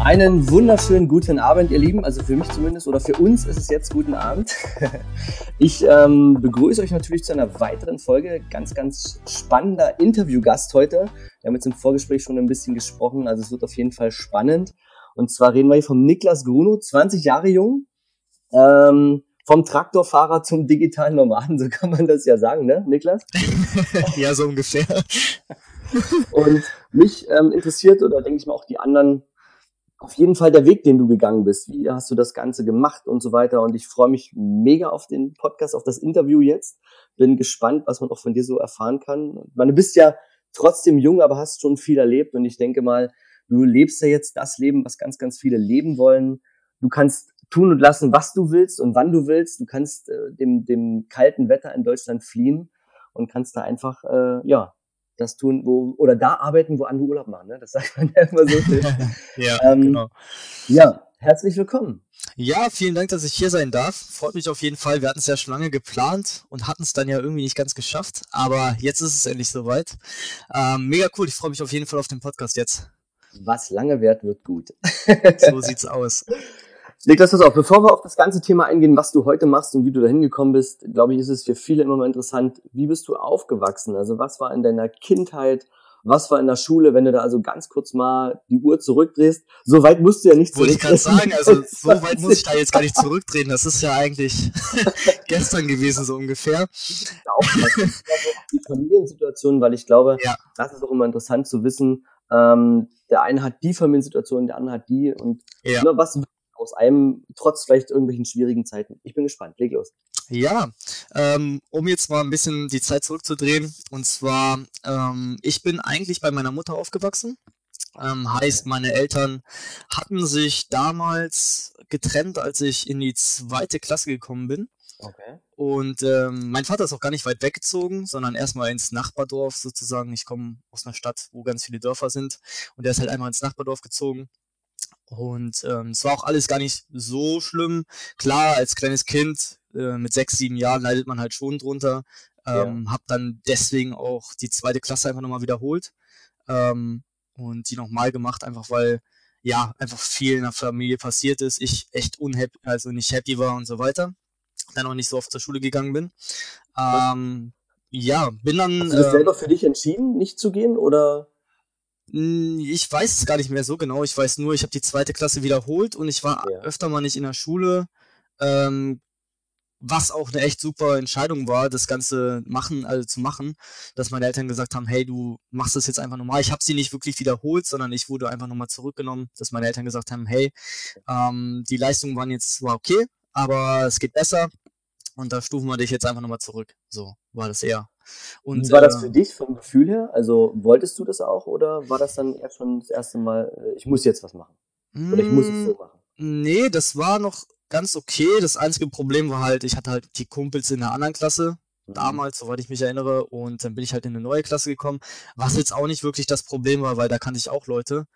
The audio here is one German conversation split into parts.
Einen wunderschönen guten Abend, ihr Lieben. Also für mich zumindest oder für uns ist es jetzt guten Abend. Ich ähm, begrüße euch natürlich zu einer weiteren Folge. Ganz, ganz spannender Interviewgast heute. Wir haben jetzt im Vorgespräch schon ein bisschen gesprochen, also es wird auf jeden Fall spannend. Und zwar reden wir hier vom Niklas Gruno, 20 Jahre jung. Ähm, vom Traktorfahrer zum digitalen Nomaden, so kann man das ja sagen, ne, Niklas? ja, so ungefähr. Und mich ähm, interessiert oder denke ich mal auch die anderen auf jeden Fall der Weg, den du gegangen bist. Wie hast du das Ganze gemacht und so weiter? Und ich freue mich mega auf den Podcast, auf das Interview jetzt. Bin gespannt, was man auch von dir so erfahren kann. Man, du bist ja trotzdem jung, aber hast schon viel erlebt. Und ich denke mal, du lebst ja jetzt das Leben, was ganz, ganz viele leben wollen. Du kannst tun und lassen, was du willst und wann du willst. Du kannst äh, dem, dem kalten Wetter in Deutschland fliehen und kannst da einfach, äh, ja, das tun, wo, oder da arbeiten, wo andere Urlaub machen. Ne? Das sagt man ja immer so. ja, ähm, genau. Ja, herzlich willkommen. Ja, vielen Dank, dass ich hier sein darf. Freut mich auf jeden Fall. Wir hatten es ja schon lange geplant und hatten es dann ja irgendwie nicht ganz geschafft. Aber jetzt ist es endlich soweit. Ähm, mega cool. Ich freue mich auf jeden Fall auf den Podcast jetzt. Was lange währt, wird gut. so sieht's aus. Niklas, pass auf, bevor wir auf das ganze Thema eingehen, was du heute machst und wie du da hingekommen bist, glaube ich, ist es für viele immer mal interessant, wie bist du aufgewachsen? Also was war in deiner Kindheit, was war in der Schule, wenn du da also ganz kurz mal die Uhr zurückdrehst? So weit musst du ja nicht zurückdrehen. Wollte ich gerade sagen, also so weit muss ich da jetzt gar nicht zurückdrehen. Das ist ja eigentlich gestern gewesen, so ungefähr. Auch die Familiensituation, weil ich glaube, ja. das ist auch immer interessant zu wissen, ähm, der eine hat die Familiensituation, der andere hat die und ja. ne, was aus einem, trotz vielleicht irgendwelchen schwierigen Zeiten. Ich bin gespannt. Leg los. Ja, ähm, um jetzt mal ein bisschen die Zeit zurückzudrehen. Und zwar, ähm, ich bin eigentlich bei meiner Mutter aufgewachsen. Ähm, heißt, meine Eltern hatten sich damals getrennt, als ich in die zweite Klasse gekommen bin. Okay. Und ähm, mein Vater ist auch gar nicht weit weggezogen, sondern erstmal ins Nachbardorf sozusagen. Ich komme aus einer Stadt, wo ganz viele Dörfer sind. Und er ist halt einmal ins Nachbardorf gezogen. Und ähm, es war auch alles gar nicht so schlimm. Klar, als kleines Kind äh, mit sechs, sieben Jahren leidet man halt schon drunter. Ähm, ja. Hab dann deswegen auch die zweite Klasse einfach nochmal wiederholt ähm, und die nochmal gemacht, einfach weil ja einfach viel in der Familie passiert ist. Ich echt unhappy, also nicht happy war und so weiter. Dann auch nicht so oft zur Schule gegangen bin. Ähm, ja, bin dann. Hast du das äh, selber für dich entschieden, nicht zu gehen oder? Hm, ich weiß es gar nicht mehr so genau. Ich weiß nur, ich habe die zweite Klasse wiederholt und ich war ja. öfter mal nicht in der Schule. Ähm, was auch eine echt super Entscheidung war, das Ganze machen, also zu machen, dass meine Eltern gesagt haben, hey, du machst das jetzt einfach nochmal. Ich habe sie nicht wirklich wiederholt, sondern ich wurde einfach nochmal zurückgenommen, dass meine Eltern gesagt haben, hey, ähm, die Leistungen waren jetzt zwar okay, aber es geht besser und da stufen wir dich jetzt einfach nochmal zurück. So war das eher. Und, Wie war das für äh, dich vom Gefühl her? Also wolltest du das auch oder war das dann erst schon das erste Mal, äh, ich muss jetzt was machen? Oder ich muss es so machen? Nee, das war noch ganz okay. Das einzige Problem war halt, ich hatte halt die Kumpels in der anderen Klasse, mhm. damals, soweit ich mich erinnere, und dann bin ich halt in eine neue Klasse gekommen, was jetzt auch nicht wirklich das Problem war, weil da kannte ich auch Leute.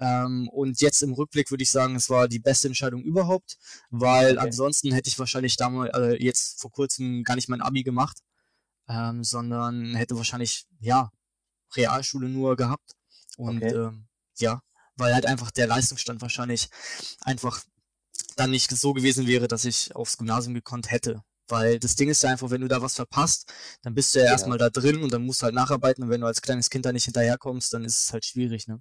Ähm, und jetzt im Rückblick würde ich sagen, es war die beste Entscheidung überhaupt, weil okay. ansonsten hätte ich wahrscheinlich damals, äh, jetzt vor kurzem gar nicht mein Abi gemacht ähm, sondern hätte wahrscheinlich, ja, Realschule nur gehabt. Und okay. ähm, ja, weil halt einfach der Leistungsstand wahrscheinlich einfach dann nicht so gewesen wäre, dass ich aufs Gymnasium gekonnt hätte. Weil das Ding ist ja einfach, wenn du da was verpasst, dann bist du ja, ja. erstmal da drin und dann musst du halt nacharbeiten und wenn du als kleines Kind da nicht hinterherkommst, dann ist es halt schwierig, ne?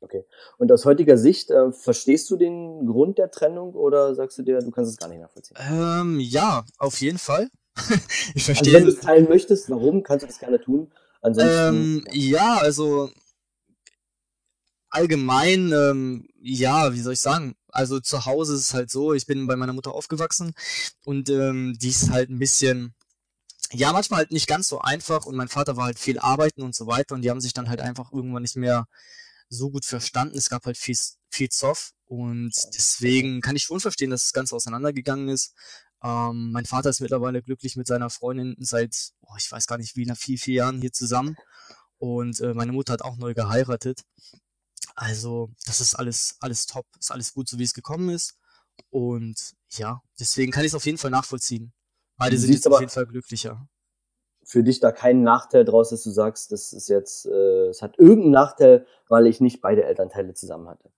Okay. Und aus heutiger Sicht, äh, verstehst du den Grund der Trennung oder sagst du dir, du kannst es gar nicht nachvollziehen? Ähm, ja, auf jeden Fall. ich verstehe. Also wenn du es teilen möchtest, warum, kannst du das gerne tun. Ansonsten. Ähm, ja, also allgemein, ähm, ja, wie soll ich sagen? Also zu Hause ist es halt so, ich bin bei meiner Mutter aufgewachsen und ähm, die ist halt ein bisschen, ja, manchmal halt nicht ganz so einfach und mein Vater war halt viel arbeiten und so weiter und die haben sich dann halt einfach irgendwann nicht mehr so gut verstanden. Es gab halt viel, viel Zoff und deswegen kann ich schon verstehen, dass das Ganze auseinandergegangen ist. Ähm, mein Vater ist mittlerweile glücklich mit seiner Freundin seit, oh, ich weiß gar nicht wie, nach vier, vier Jahren hier zusammen. Und äh, meine Mutter hat auch neu geheiratet. Also, das ist alles, alles top, ist alles gut, so wie es gekommen ist. Und ja, deswegen kann ich es auf jeden Fall nachvollziehen. Beide Du sind jetzt auf jeden Fall glücklicher. Für dich da keinen Nachteil draus, dass du sagst, das ist jetzt, äh, es hat irgendeinen Nachteil, weil ich nicht beide Elternteile zusammen hatte.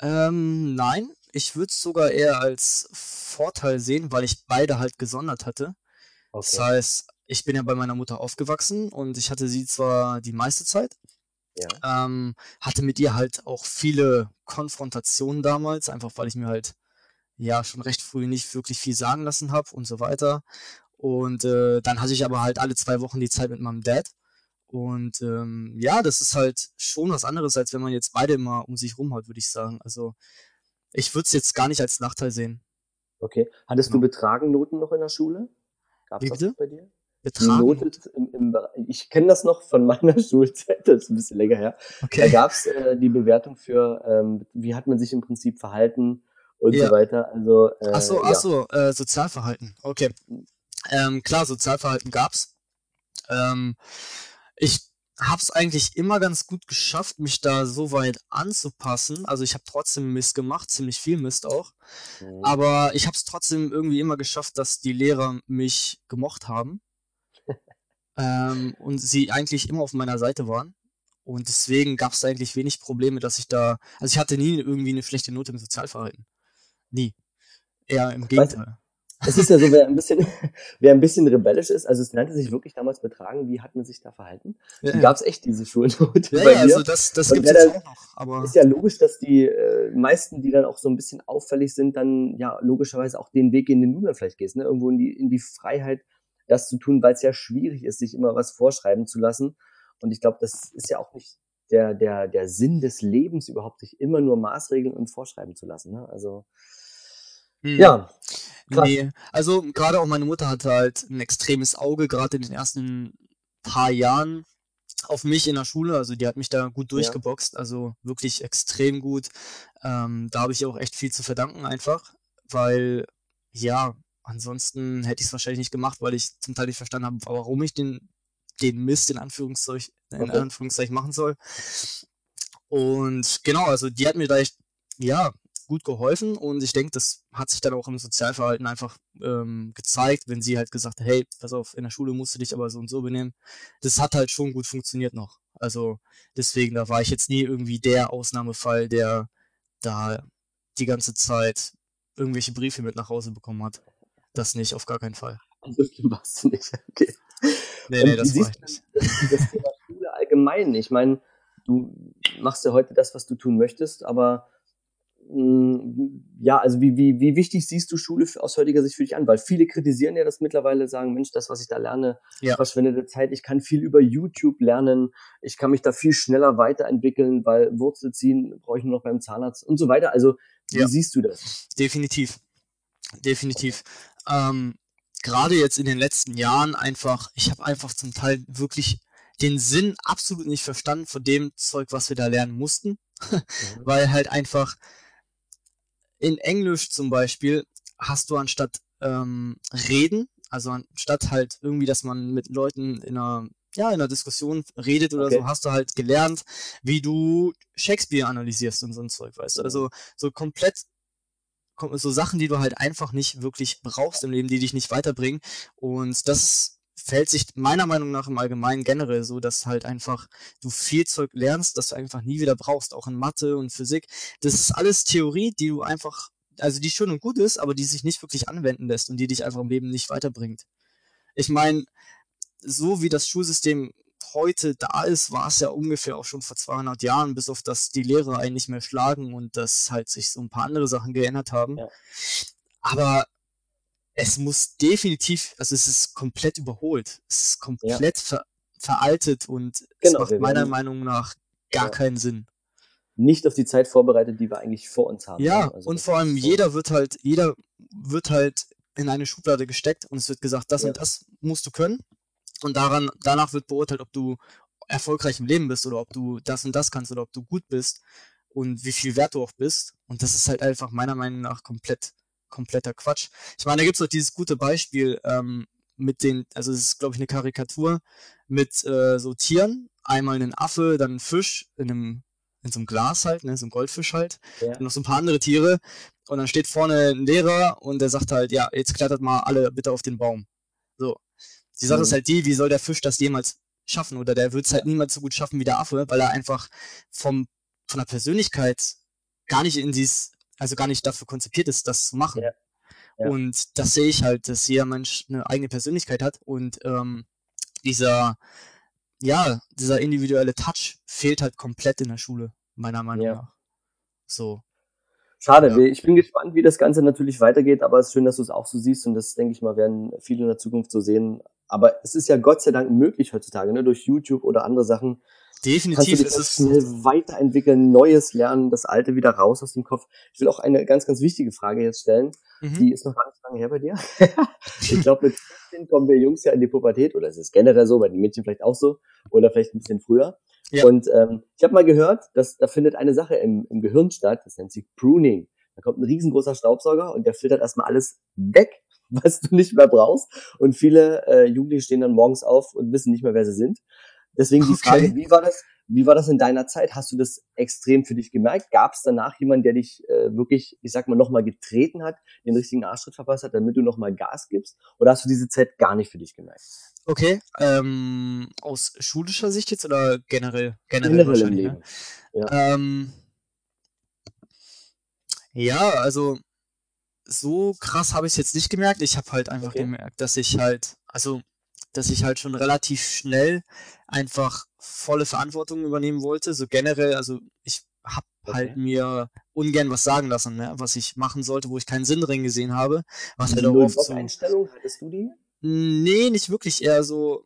Ähm, nein, ich würde es sogar eher als Vorteil sehen, weil ich beide halt gesondert hatte. Das heißt, ich bin ja bei meiner Mutter aufgewachsen und ich hatte sie zwar die meiste Zeit, Ja. ähm, hatte mit ihr halt auch viele Konfrontationen damals, einfach weil ich mir halt ja schon recht früh nicht wirklich viel sagen lassen habe und so weiter. Und äh, dann hatte ich aber halt alle zwei Wochen die Zeit mit meinem Dad. Und ähm, ja, das ist halt schon was anderes, als wenn man jetzt beide immer um sich rum hat, würde ich sagen. Also ich würde es jetzt gar nicht als Nachteil sehen. Okay. Hattest Genau. du Betragennoten noch in der Schule? Gab's Wie das bitte? noch bei dir? Betragen. Note im, im, ich kenne das noch von meiner Schulzeit, das ist ein bisschen länger her. Da Okay. gab's äh, die Bewertung für, ähm, wie hat man sich im Prinzip verhalten und Ja. so weiter. Also, äh, Ach so, ja. so, äh, Sozialverhalten. Okay. Ähm, klar, Sozialverhalten gab's. Ähm, ich hab's eigentlich immer ganz gut geschafft, mich da so weit anzupassen. Also ich habe trotzdem Mist gemacht, ziemlich viel Mist auch. Mhm. Aber ich hab's trotzdem irgendwie immer geschafft, dass die Lehrer mich gemocht haben. ähm, und sie eigentlich immer auf meiner Seite waren. Und deswegen gab's eigentlich wenig Probleme, dass ich da. Also ich hatte nie irgendwie eine schlechte Note im Sozialverhalten. Nie. Eher im Gegenteil. Es ist ja so, wer ein bisschen, wer ein bisschen rebellisch ist, also es nannte sich wirklich damals Betragen, wie hat man sich da verhalten? Ja, Die ja. gab's echt diese Schulnote Ja, bei mir. also das, das jetzt da- auch noch. Aber ist ja logisch, dass die äh, meisten, die dann auch so ein bisschen auffällig sind, dann ja logischerweise auch den Weg gehen, den du dann vielleicht gehst, ne? Irgendwo in die, in die Freiheit, das zu tun, weil es ja schwierig ist, sich immer was vorschreiben zu lassen. Und ich glaube, das ist ja auch nicht der, der, der Sinn des Lebens überhaupt, sich immer nur Maßregeln und vorschreiben zu lassen. Ne? Also, hm, ja, krass. nee. Also gerade auch meine Mutter hatte halt ein extremes Auge, gerade in den ersten paar Jahren auf mich in der Schule. Also die hat mich da gut Ja. durchgeboxt, also wirklich extrem gut. Ähm, da habe ich auch echt viel zu verdanken einfach, weil ja, ansonsten hätte ich es wahrscheinlich nicht gemacht, weil ich zum Teil nicht verstanden habe, warum ich den, den Mist in Anführungszeichen, in. Anführungszeichen machen soll. Und genau, also die hat mir da echt, ja, gut geholfen und ich denke, das hat sich dann auch im Sozialverhalten einfach ähm, gezeigt, wenn sie halt gesagt hat, hey, pass auf, in der Schule musst du dich aber so und so benehmen. Das hat halt schon gut funktioniert noch. Also deswegen, da war ich jetzt nie irgendwie der Ausnahmefall, der da die ganze Zeit irgendwelche Briefe mit nach Hause bekommen hat. Das nicht, auf gar keinen Fall. so schlimm warst du nicht. Okay. Nee, Und nee, das war ich nicht. das Thema Schule allgemein? Ich meine, du machst ja heute das, was du tun möchtest, aber ja, also wie, wie, wie wichtig siehst du Schule aus heutiger Sicht für dich an? Weil viele kritisieren ja das mittlerweile, sagen, Mensch, das, was ich da lerne, Ja. verschwendete Zeit. Ich kann viel über YouTube lernen. Ich kann mich da viel schneller weiterentwickeln, weil Wurzel ziehen brauche ich nur noch beim Zahnarzt und so weiter. Also, wie Ja. siehst du das? Definitiv. Definitiv. Ähm, Gerade jetzt in den letzten Jahren einfach, ich habe einfach zum Teil wirklich den Sinn absolut nicht verstanden von dem Zeug, was wir da lernen mussten, weil halt einfach in Englisch zum Beispiel hast du anstatt ähm, reden, also anstatt halt irgendwie, dass man mit Leuten in einer ja, in einer Diskussion redet oder Okay. so, hast du halt gelernt, wie du Shakespeare analysierst und so ein Zeug, weißt du? Also so komplett kom- so Sachen, die du halt einfach nicht wirklich brauchst im Leben, die dich nicht weiterbringen. Und das fällt sich meiner Meinung nach im Allgemeinen generell so, dass halt einfach du viel Zeug lernst, das du einfach nie wieder brauchst, auch in Mathe und Physik. Das ist alles Theorie, die du einfach, also die schön und gut ist, aber die sich nicht wirklich anwenden lässt und die dich einfach im Leben nicht weiterbringt. Ich meine, so wie das Schulsystem heute da ist, war es ja ungefähr auch schon vor 200 Jahren, bis auf das die Lehrer einen nicht mehr schlagen und dass halt sich so ein paar andere Sachen geändert haben. Ja. Aber es muss definitiv, also es ist komplett überholt. Es ist komplett ver veraltet und es Genau, macht wir meiner Meinung nach gar Ja. keinen Sinn. Nicht auf die Zeit vorbereitet, die wir eigentlich vor uns haben. Ja, ne? Also und vor allem jeder wird halt, jeder wird halt in eine Schublade gesteckt und es wird gesagt, das Ja. und das musst du können. Und daran, danach wird beurteilt, ob du erfolgreich im Leben bist oder ob du das und das kannst oder ob du gut bist und wie viel wert du auch bist. Und das ist halt einfach meiner Meinung nach komplett, kompletter Quatsch. Ich meine, da gibt's doch dieses gute Beispiel ähm, mit den, also es ist, glaube ich, eine Karikatur mit äh, so Tieren. Einmal einen Affe, dann einen Fisch in einem in so einem Glas halt, ne, so ein Goldfisch halt. Ja. Und noch so ein paar andere Tiere. Und dann steht vorne ein Lehrer und der sagt halt, ja, jetzt klettert mal alle bitte auf den Baum. So. Die Sache mhm. ist halt die, wie soll der Fisch das jemals schaffen? Oder der wird es halt niemals so gut schaffen wie der Affe, weil er einfach vom, von der Persönlichkeit gar nicht in dies, also gar nicht dafür konzipiert ist, das zu machen. Ja. Ja. Und das sehe ich halt, dass jeder Mensch eine eigene Persönlichkeit hat und ähm, dieser, ja, dieser individuelle Touch fehlt halt komplett in der Schule, meiner Meinung ja. nach. So. Schade, ja. ich bin gespannt, wie das Ganze natürlich weitergeht, aber es ist schön, dass du es auch so siehst und das, denke ich mal, werden viele in der Zukunft so sehen. Aber es ist ja Gott sei Dank möglich heutzutage, ne, durch YouTube oder andere Sachen. Definitiv. Du dich schnell weiterentwickeln, Neues lernen, das Alte wieder raus aus dem Kopf. Ich will auch eine ganz, ganz wichtige Frage jetzt stellen. Mhm. Die ist noch gar nicht lange her bei dir. ich glaube, mit 15 kommen wir Jungs ja in die Pubertät, oder es ist generell so, bei den Mädchen vielleicht auch so, oder vielleicht ein bisschen früher. Ja. Und ähm, ich habe mal gehört, dass da findet eine Sache im, im Gehirn statt, das nennt sich Pruning. Da kommt ein riesengroßer Staubsauger und der filtert erstmal alles weg, was du nicht mehr brauchst. Und viele äh, Jugendliche stehen dann morgens auf und wissen nicht mehr, wer sie sind. Deswegen die Frage, wie war das, wie war das in deiner Zeit? Hast du das extrem für dich gemerkt? Gab es danach jemanden, der dich äh, wirklich, ich sag mal, nochmal getreten hat, den richtigen Arschtritt verpasst hat, damit du nochmal Gas gibst? Oder hast du diese Zeit gar nicht für dich gemerkt? Okay, ähm, aus schulischer Sicht jetzt oder generell? Generell, generell im ne? Leben. Ja. Ähm, ja, also so krass habe ich es jetzt nicht gemerkt. Ich habe halt einfach okay. gemerkt, dass ich halt, also dass ich halt schon relativ schnell einfach volle Verantwortung übernehmen wollte. So generell, also ich habe okay. halt mir ungern was sagen lassen, ne, was ich machen sollte, wo ich keinen Sinn drin gesehen habe. Was halt auch oft so. Einstellung hattest du die? Nee, nicht wirklich. Eher so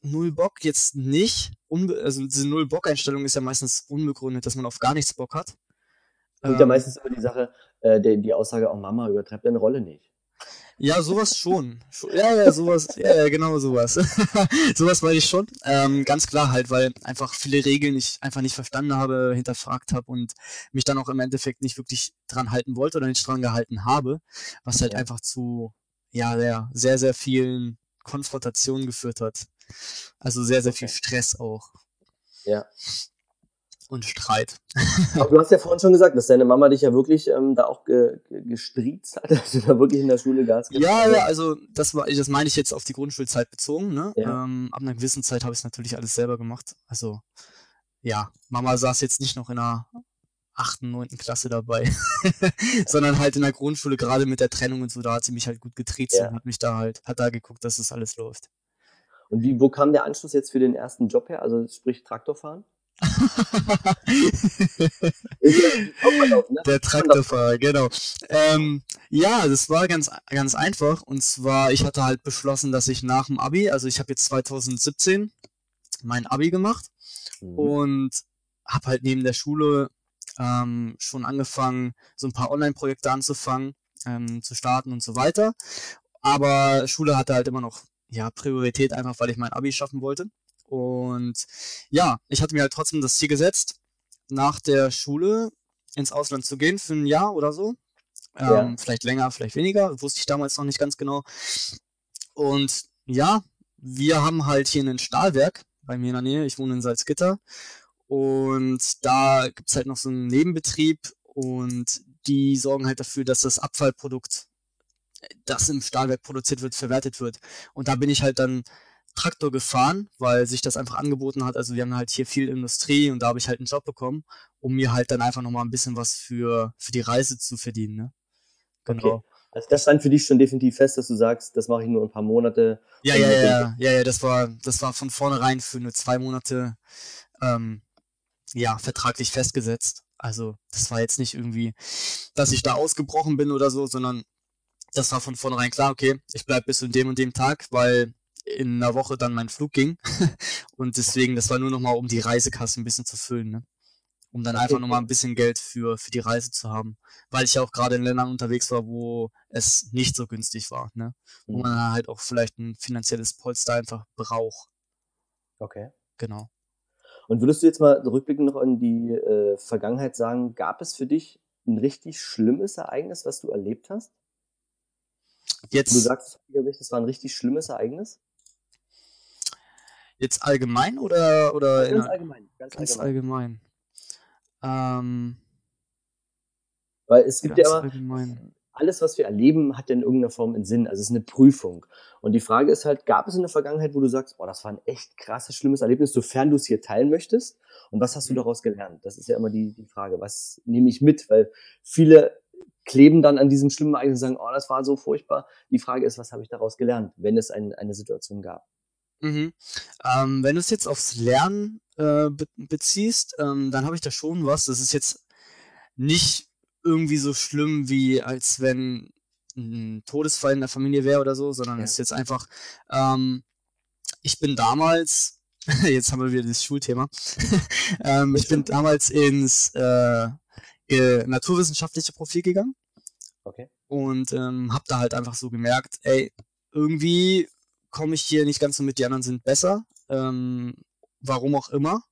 null Bock jetzt nicht. Unbe also diese null Bock Einstellung ist ja meistens unbegründet, dass man auf gar nichts Bock hat. Und ähm, ja meistens immer die Sache, äh, die, die Aussage, auch oh, Mama übertreibt deine Rolle nicht. Ja, sowas schon. Ja, ja, sowas, ja, ja, genau sowas. sowas weiß ich schon. Ähm, ganz klar halt, weil einfach viele Regeln ich einfach nicht verstanden habe, hinterfragt habe und mich dann auch im Endeffekt nicht wirklich dran halten wollte oder nicht dran gehalten habe, was halt einfach zu, ja, sehr, sehr, sehr vielen Konfrontationen geführt hat. Also sehr, sehr viel Stress auch. Ja und Streit. Aber du hast ja vorhin schon gesagt, dass deine Mama dich ja wirklich ähm, da auch ge ge gestriezt hat, dass du da wirklich in der Schule Gas gibst. Ja, ja, also das war, das meine ich jetzt auf die Grundschulzeit bezogen. Ne? Ja. Ähm, ab einer gewissen Zeit habe ich es natürlich alles selber gemacht. Also ja, Mama saß jetzt nicht noch in einer achten, neunten Klasse dabei, sondern halt in der Grundschule gerade mit der Trennung und so, da hat sie mich halt gut getriezt ja. und hat mich da halt, hat da geguckt, dass das alles läuft. Und wie, wo kam der Anschluss jetzt für den ersten Job her? Also sprich Traktorfahren? Der Traktorfahrer, genau. Ähm, ja, das war ganz, ganz einfach. Und zwar, ich hatte halt beschlossen, dass ich nach dem Abi, also ich habe jetzt 2017 mein Abi gemacht mhm. und habe halt neben der Schule ähm, schon angefangen, so ein paar Online-Projekte anzufangen, ähm, zu starten und so weiter. Aber Schule hatte halt immer noch ja, Priorität, einfach weil ich mein Abi schaffen wollte. Und ja, ich hatte mir halt trotzdem das Ziel gesetzt, nach der Schule ins Ausland zu gehen für ein Jahr oder so. Ja. Ähm, vielleicht länger, vielleicht weniger, wusste ich damals noch nicht ganz genau. Und ja, wir haben halt hier ein Stahlwerk bei mir in der Nähe. Ich wohne in Salzgitter. Und da gibt's halt noch so einen Nebenbetrieb und die sorgen halt dafür, dass das Abfallprodukt, das im Stahlwerk produziert wird, verwertet wird. Und da bin ich halt dann Traktor gefahren, weil sich das einfach angeboten hat. Also wir haben halt hier viel Industrie und da habe ich halt einen Job bekommen, um mir halt dann einfach nochmal ein bisschen was für, für die Reise zu verdienen. Ne? Genau. Okay. Also das stand für dich schon definitiv fest, dass du sagst, das mache ich nur ein paar Monate. Ja, ja, ja, ja, ja, das war, das war von vornherein für nur zwei Monate, ähm, ja, vertraglich festgesetzt. Also das war jetzt nicht irgendwie, dass ich da ausgebrochen bin oder so, sondern das war von vornherein klar, okay, ich bleib bis zu dem und dem Tag, weil in einer Woche dann mein Flug ging. und deswegen, das war nur nochmal, um die Reisekasse ein bisschen zu füllen, ne? Um dann okay. einfach nochmal ein bisschen Geld für, für die Reise zu haben. Weil ich ja auch gerade in Ländern unterwegs war, wo es nicht so günstig war, ne? Wo mhm. man halt auch vielleicht ein finanzielles Polster einfach braucht. Okay. genau. Und würdest du jetzt mal rückblickend noch an die äh, Vergangenheit sagen, gab es für dich ein richtig schlimmes Ereignis, was du erlebt hast? Jetzt, du sagst, das war ein richtig schlimmes Ereignis? Jetzt allgemein oder, oder ganz allgemein. Ganz, ganz allgemein. allgemein. Ähm, Weil es gibt ja immer, allgemein. alles, was wir erleben, hat ja in irgendeiner Form einen Sinn. Also es ist eine Prüfung. Und die Frage ist halt, gab es in der Vergangenheit, wo du sagst, oh, das war ein echt krasses, schlimmes Erlebnis, sofern du es hier teilen möchtest? Und was hast du mhm. daraus gelernt? Das ist ja immer die, die Frage. Was nehme ich mit? Weil viele kleben dann an diesem schlimmen Ereignis und sagen, oh, das war so furchtbar. Die Frage ist, was habe ich daraus gelernt, wenn es ein, eine Situation gab? Mhm. Ähm, wenn du es jetzt aufs Lernen äh, be beziehst, ähm, dann habe ich da schon was. Das ist jetzt nicht irgendwie so schlimm, wie als wenn ein Todesfall in der Familie wäre oder so, sondern ja. es ist jetzt einfach, ähm, ich bin damals, jetzt haben wir wieder das Schulthema, ähm, ich bin damals ins äh, naturwissenschaftliche Profil gegangen. Okay. Und ähm, habe da halt einfach so gemerkt, ey, irgendwie komme ich hier nicht ganz so mit, die anderen sind besser. Ähm, warum auch immer.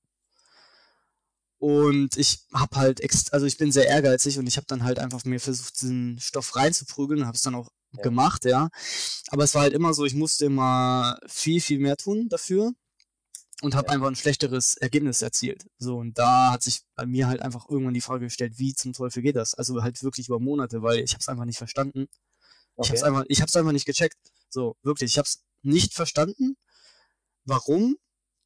Und ich habe halt, also ich bin sehr ehrgeizig und ich habe dann halt einfach mir versucht, diesen Stoff reinzuprügeln, habe es dann auch ja. gemacht, ja. Aber es war halt immer so, ich musste immer viel, viel mehr tun dafür und habe ja. einfach ein schlechteres Ergebnis erzielt. So, und da hat sich bei mir halt einfach irgendwann die Frage gestellt, wie zum Teufel geht das? Also halt wirklich über Monate, weil ich habe es einfach nicht verstanden. Okay. Ich habe es einfach, ich einfach nicht gecheckt. So, wirklich, ich habe es nicht verstanden, warum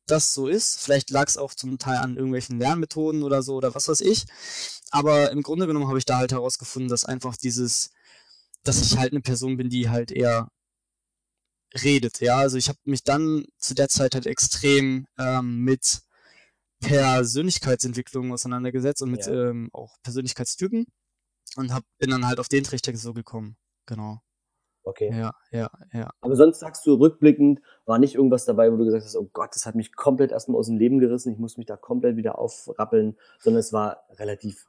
das so ist. Vielleicht lag es auch zum Teil an irgendwelchen Lernmethoden oder so oder was weiß ich. Aber im Grunde genommen habe ich da halt herausgefunden, dass einfach dieses, dass ich halt eine Person bin, die halt eher redet. Ja, also ich habe mich dann zu der Zeit halt extrem ähm, mit Persönlichkeitsentwicklung auseinandergesetzt und mit ja. ähm, auch Persönlichkeitstypen und hab, bin dann halt auf den Trichter so gekommen. Genau. Okay. Ja, ja, ja. Aber sonst sagst du rückblickend, war nicht irgendwas dabei, wo du gesagt hast, oh Gott, das hat mich komplett erstmal aus dem Leben gerissen, ich muss mich da komplett wieder aufrappeln, sondern es war relativ,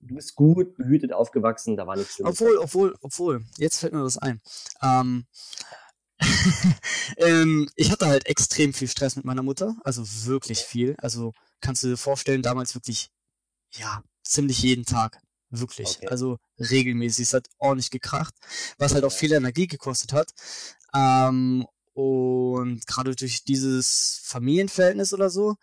du bist gut behütet aufgewachsen, da war nichts Schlimmes. Obwohl, obwohl, obwohl, jetzt fällt mir was ein. Ähm, ähm, ich hatte halt extrem viel Stress mit meiner Mutter, also wirklich viel. Also kannst du dir vorstellen, damals wirklich, ja, ziemlich jeden Tag. Wirklich. Okay. Also regelmäßig. Es hat ordentlich gekracht, was halt auch viel Energie gekostet hat. Ähm, und gerade durch dieses Familienverhältnis oder so,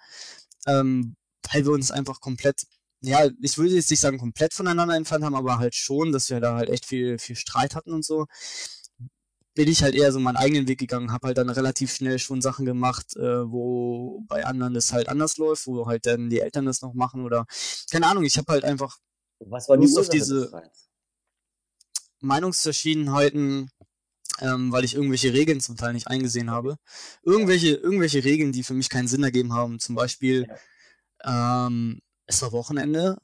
ähm, weil wir uns einfach komplett, ja, ich würde jetzt nicht sagen komplett voneinander entfernt haben, aber halt schon, dass wir da halt echt viel, viel Streit hatten und so, bin ich halt eher so meinen eigenen Weg gegangen, habe halt dann relativ schnell schon Sachen gemacht, äh, wo bei anderen das halt anders läuft, wo halt dann die Eltern das noch machen oder keine Ahnung, ich habe halt einfach was war die Ursache auf diese Meinungsverschiedenheiten, ähm, weil ich irgendwelche Regeln zum Teil nicht eingesehen habe. Irgendwelche, irgendwelche Regeln, die für mich keinen Sinn ergeben haben. Zum Beispiel, ähm, es war Wochenende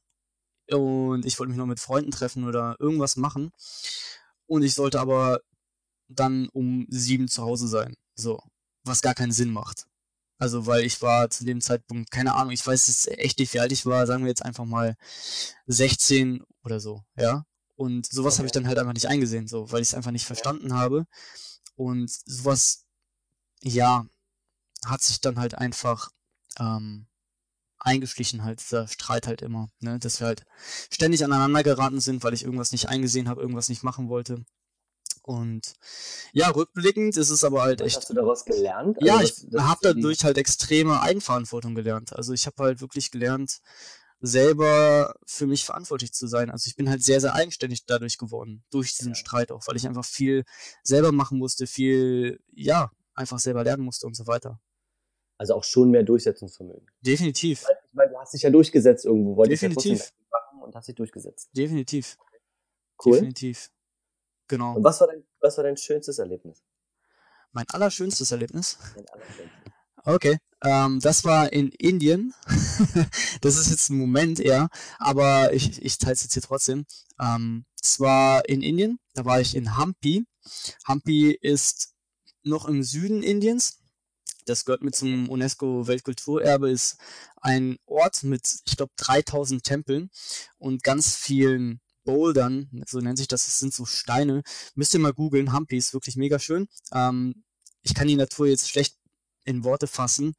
und ich wollte mich noch mit Freunden treffen oder irgendwas machen. Und ich sollte aber dann um sieben zu Hause sein. So. Was gar keinen Sinn macht. Also, weil ich war zu dem Zeitpunkt, keine Ahnung, ich weiß jetzt echt nicht, wie alt ich war, sagen wir jetzt einfach mal 16 oder so, ja. Und sowas okay. habe ich dann halt einfach nicht eingesehen, so, weil ich es einfach nicht verstanden habe. Und sowas, ja, hat sich dann halt einfach ähm, eingeschlichen, halt, dieser Streit halt immer, ne, dass wir halt ständig aneinander geraten sind, weil ich irgendwas nicht eingesehen habe, irgendwas nicht machen wollte. Und ja, rückblickend ist es aber halt echt. Hast du daraus gelernt? Also ja, ich habe dadurch halt extreme Eigenverantwortung gelernt. Also ich habe halt wirklich gelernt, selber für mich verantwortlich zu sein. Also ich bin halt sehr, sehr eigenständig dadurch geworden, durch diesen ja. Streit auch, weil ich einfach viel selber machen musste, viel, ja, einfach selber lernen musste und so weiter. Also auch schon mehr Durchsetzungsvermögen. Definitiv. Ich meine, du hast dich ja durchgesetzt irgendwo, wolltest Definitiv. ja machen und hast dich durchgesetzt. Definitiv. Cool. Definitiv. Genau. Und was war dein, was war dein schönstes Erlebnis? Mein allerschönstes Erlebnis? Okay, ähm, das war in Indien. das ist jetzt ein Moment eher, aber ich, ich teile es jetzt hier trotzdem. Ähm, es war in Indien, da war ich in Hampi. Hampi ist noch im Süden Indiens. Das gehört mit zum UNESCO-Weltkulturerbe, ist ein Ort mit, ich glaube, 3000 Tempeln und ganz vielen Bouldern, so nennt sich das, das sind so Steine. Müsst ihr mal googeln, Humpy ist wirklich mega schön. Ähm, ich kann die Natur jetzt schlecht in Worte fassen,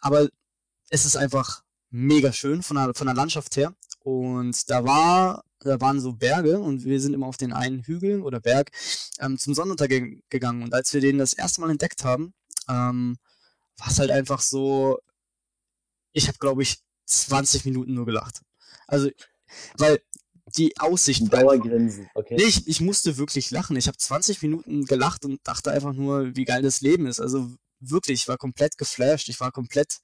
aber es ist einfach mega schön von der, von der Landschaft her. Und da war, da waren so Berge und wir sind immer auf den einen Hügel oder Berg ähm, zum Sonnenuntergang gegangen. Und als wir den das erste Mal entdeckt haben, ähm, war es halt einfach so, ich habe glaube ich 20 Minuten nur gelacht. Also, weil die Aussicht. Dauergrinsen, okay. Nee, ich, ich musste wirklich lachen. Ich habe 20 Minuten gelacht und dachte einfach nur, wie geil das Leben ist. Also wirklich, ich war komplett geflasht. Ich war komplett,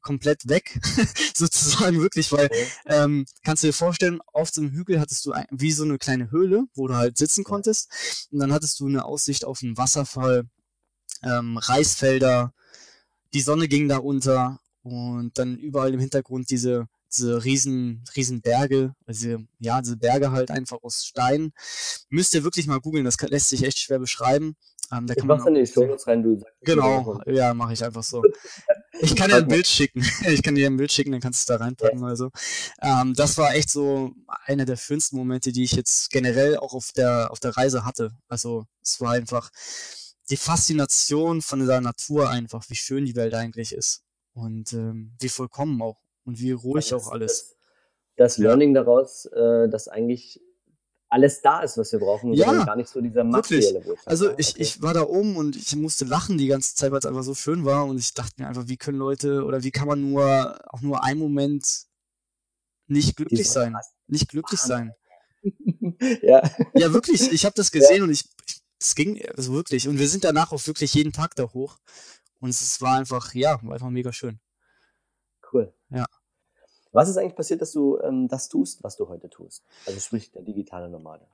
komplett weg, sozusagen wirklich, weil okay. ähm, kannst du dir vorstellen, auf dem Hügel hattest du ein, wie so eine kleine Höhle, wo du halt sitzen konntest. Und dann hattest du eine Aussicht auf einen Wasserfall, ähm, Reisfelder, die Sonne ging da unter und dann überall im Hintergrund diese diese riesen, riesen Berge, also ja, diese Berge halt einfach aus Stein. Müsst ihr wirklich mal googeln, das kann, lässt sich echt schwer beschreiben. Ähm, da ich mach's in die Shownotes rein, du sagst Genau, ja, mache ich einfach so. Ich kann dir ein Bild schicken. Ich kann dir ein Bild schicken, dann kannst du es da reinpacken ja. oder so. Ähm, das war echt so einer der schönsten Momente, die ich jetzt generell auch auf der, auf der Reise hatte. Also es war einfach die Faszination von der Natur einfach, wie schön die Welt eigentlich ist. Und ähm, wie vollkommen auch und wie ruhig also auch alles. Das, das Learning ja. daraus, äh, dass eigentlich alles da ist, was wir brauchen, ja, gar nicht so dieser materielle Wohlstand. Also ich, okay. ich war da oben und ich musste lachen die ganze Zeit, weil es einfach so schön war und ich dachte mir einfach, wie können Leute oder wie kann man nur auch nur einen Moment nicht glücklich sein, nicht glücklich sein. ja. Ja, wirklich, ich habe das gesehen ja. und ich es ging also wirklich und wir sind danach auch wirklich jeden Tag da hoch und es war einfach ja, war einfach mega schön. Cool. Ja. Was ist eigentlich passiert, dass du ähm, das tust, was du heute tust? Also sprich der digitale Nomade.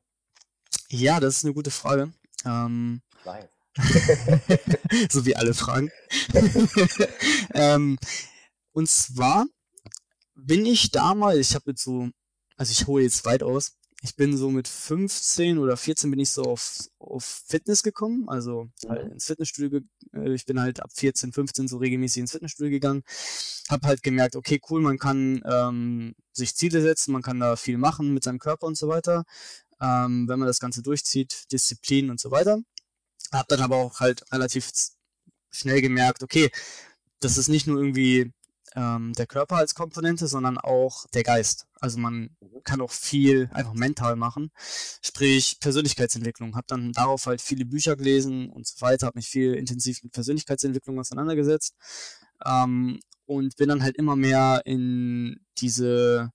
Ja, das ist eine gute Frage. Ähm, ich weiß. so wie alle Fragen. ähm, und zwar bin ich damals, ich habe jetzt so, also ich hole jetzt weit aus, ich bin so mit 15 oder 14 bin ich so auf, auf Fitness gekommen, also halt mhm. ins Fitnessstudio. Äh, ich bin halt ab 14, 15 so regelmäßig ins Fitnessstudio gegangen. Hab halt gemerkt, okay, cool, man kann ähm, sich Ziele setzen, man kann da viel machen mit seinem Körper und so weiter. Ähm, wenn man das Ganze durchzieht, Disziplin und so weiter. Hab dann aber auch halt relativ schnell gemerkt, okay, das ist nicht nur irgendwie ähm, der Körper als Komponente, sondern auch der Geist. Also man mhm. kann auch viel einfach mental machen, sprich Persönlichkeitsentwicklung. Habe dann darauf halt viele Bücher gelesen und so weiter, habe mich viel intensiv mit Persönlichkeitsentwicklung auseinandergesetzt ähm, und bin dann halt immer mehr in diese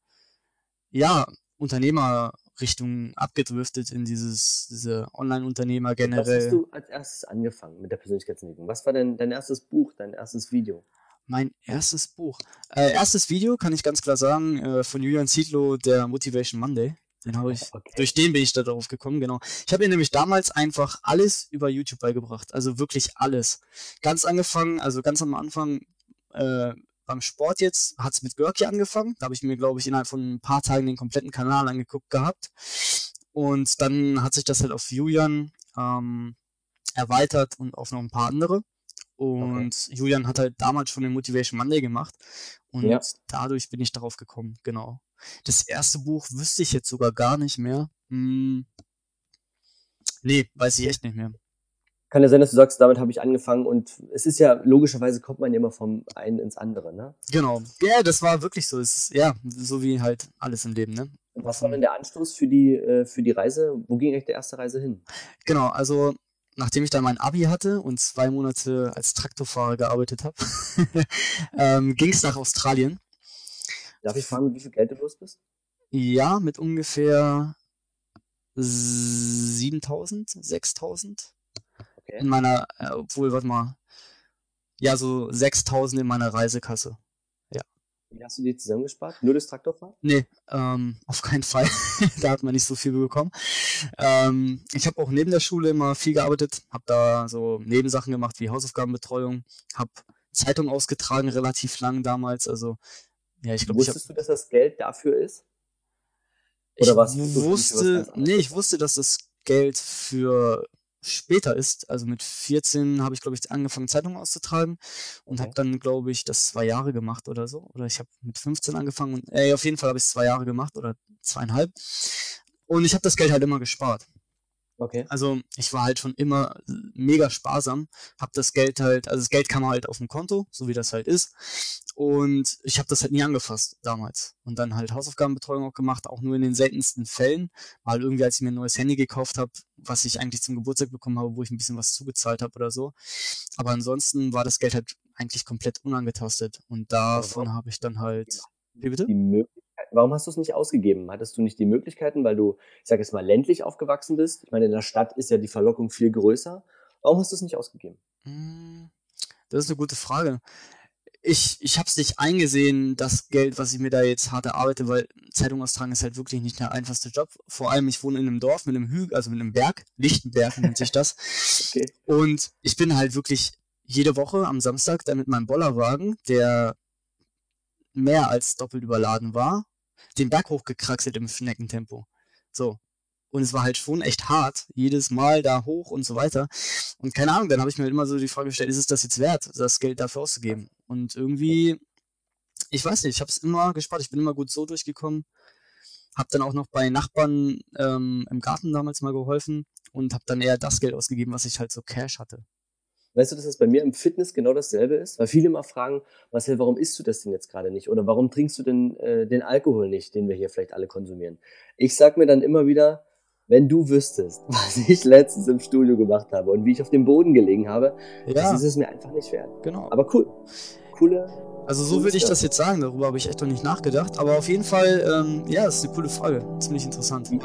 ja Unternehmerrichtung abgedriftet in dieses diese Online-Unternehmer generell. Was hast du als erstes angefangen mit der Persönlichkeitsentwicklung? Was war denn dein erstes Buch, dein erstes Video? Mein erstes Buch. Äh, erstes Video kann ich ganz klar sagen, äh, von Julian Zietlow, der Motivation Monday. Den habe ich, okay. durch den bin ich da drauf gekommen, genau. Ich habe mir nämlich damals einfach alles über YouTube beigebracht. Also wirklich alles. Ganz angefangen, also ganz am Anfang, äh, beim Sport jetzt, hat es mit Görki angefangen. Da habe ich mir, glaube ich, innerhalb von ein paar Tagen den kompletten Kanal angeguckt gehabt. Und dann hat sich das halt auf Julian ähm, erweitert und auf noch ein paar andere. Und okay. Julian hat halt damals schon den Motivation Monday gemacht. Und ja. dadurch bin ich darauf gekommen, genau. Das erste Buch wüsste ich jetzt sogar gar nicht mehr. Hm. Nee, weiß ich echt nicht mehr. Kann ja sein, dass du sagst, damit habe ich angefangen und es ist ja, logischerweise kommt man ja immer vom einen ins andere, ne? Genau. Ja, das war wirklich so. Es ist, ja, so wie halt alles im Leben, ne? Was war denn der Anstoß für die, äh, für die Reise? Wo ging eigentlich der erste Reise hin? Genau, also nachdem ich dann mein Abi hatte und zwei Monate als Traktorfahrer gearbeitet habe, ähm, ging es nach Australien. Darf ich fragen, wie viel Geld du los bist? Ja, mit ungefähr 7000, 6000. Okay. In meiner, äh, obwohl, warte mal, ja, so 6000 in meiner Reisekasse. Wie hast du die zusammengespart? Nur das Traktorfahren? Nee, ähm, auf keinen Fall. da hat man nicht so viel bekommen. Ähm, ich habe auch neben der Schule immer viel gearbeitet, habe da so Nebensachen gemacht wie Hausaufgabenbetreuung, habe Zeitung ausgetragen relativ lang damals. Also ja, ich glaube, wusstest ich hab, du, dass das Geld dafür ist? Oder was? Wusste, nee, ich wusste, dass das Geld für später ist. Also mit 14 habe ich, glaube ich, angefangen, Zeitungen auszutragen und okay. habe dann, glaube ich, das zwei Jahre gemacht oder so. Oder ich habe mit 15 angefangen und äh, auf jeden Fall habe ich es zwei Jahre gemacht oder zweieinhalb. Und ich habe das Geld halt immer gespart. Okay. Also ich war halt schon immer mega sparsam, hab das Geld halt, also das Geld kam halt auf dem Konto, so wie das halt ist. Und ich habe das halt nie angefasst damals. Und dann halt Hausaufgabenbetreuung auch gemacht, auch nur in den seltensten Fällen. Mal irgendwie, als ich mir ein neues Handy gekauft habe, was ich eigentlich zum Geburtstag bekommen habe, wo ich ein bisschen was zugezahlt habe oder so. Aber ansonsten war das Geld halt eigentlich komplett unangetastet. Und davon habe ich dann halt. Wie bitte? Die Warum hast du es nicht ausgegeben? Hattest du nicht die Möglichkeiten, weil du, ich sage jetzt mal, ländlich aufgewachsen bist? Ich meine, in der Stadt ist ja die Verlockung viel größer. Warum hast du es nicht ausgegeben? Hm, das ist eine gute Frage. Ich, ich habe es nicht eingesehen, das Geld, was ich mir da jetzt hart erarbeite, weil Zeitung austragen ist halt wirklich nicht der einfachste Job. Vor allem, ich wohne in einem Dorf mit einem Hügel, also mit einem Berg, Lichtenberg nennt sich das. okay. Und ich bin halt wirklich jede Woche am Samstag dann mit meinem Bollerwagen, der mehr als doppelt überladen war, den Berg hochgekraxelt im Schneckentempo. So. Und es war halt schon echt hart, jedes Mal da hoch und so weiter. Und keine Ahnung, dann habe ich mir halt immer so die Frage gestellt, ist es das jetzt wert, das Geld dafür auszugeben? Und irgendwie, ich weiß nicht, ich habe es immer gespart, ich bin immer gut so durchgekommen. Hab dann auch noch bei Nachbarn ähm, im Garten damals mal geholfen und habe dann eher das Geld ausgegeben, was ich halt so Cash hatte. Weißt du, dass das bei mir im Fitness genau dasselbe ist? Weil viele immer fragen, Marcel, warum isst du das denn jetzt gerade nicht? Oder warum trinkst du denn äh, den Alkohol nicht, den wir hier vielleicht alle konsumieren? Ich sag mir dann immer wieder, wenn du wüsstest, was ich letztens im Studio gemacht habe und wie ich auf dem Boden gelegen habe, ja. das ist es mir einfach nicht wert. Genau. Aber cool. Coole. Also so würde ich das jetzt sagen, darüber habe ich echt noch nicht nachgedacht. Aber auf jeden Fall, ähm, ja, das ist eine coole Frage. Ziemlich interessant. Wie,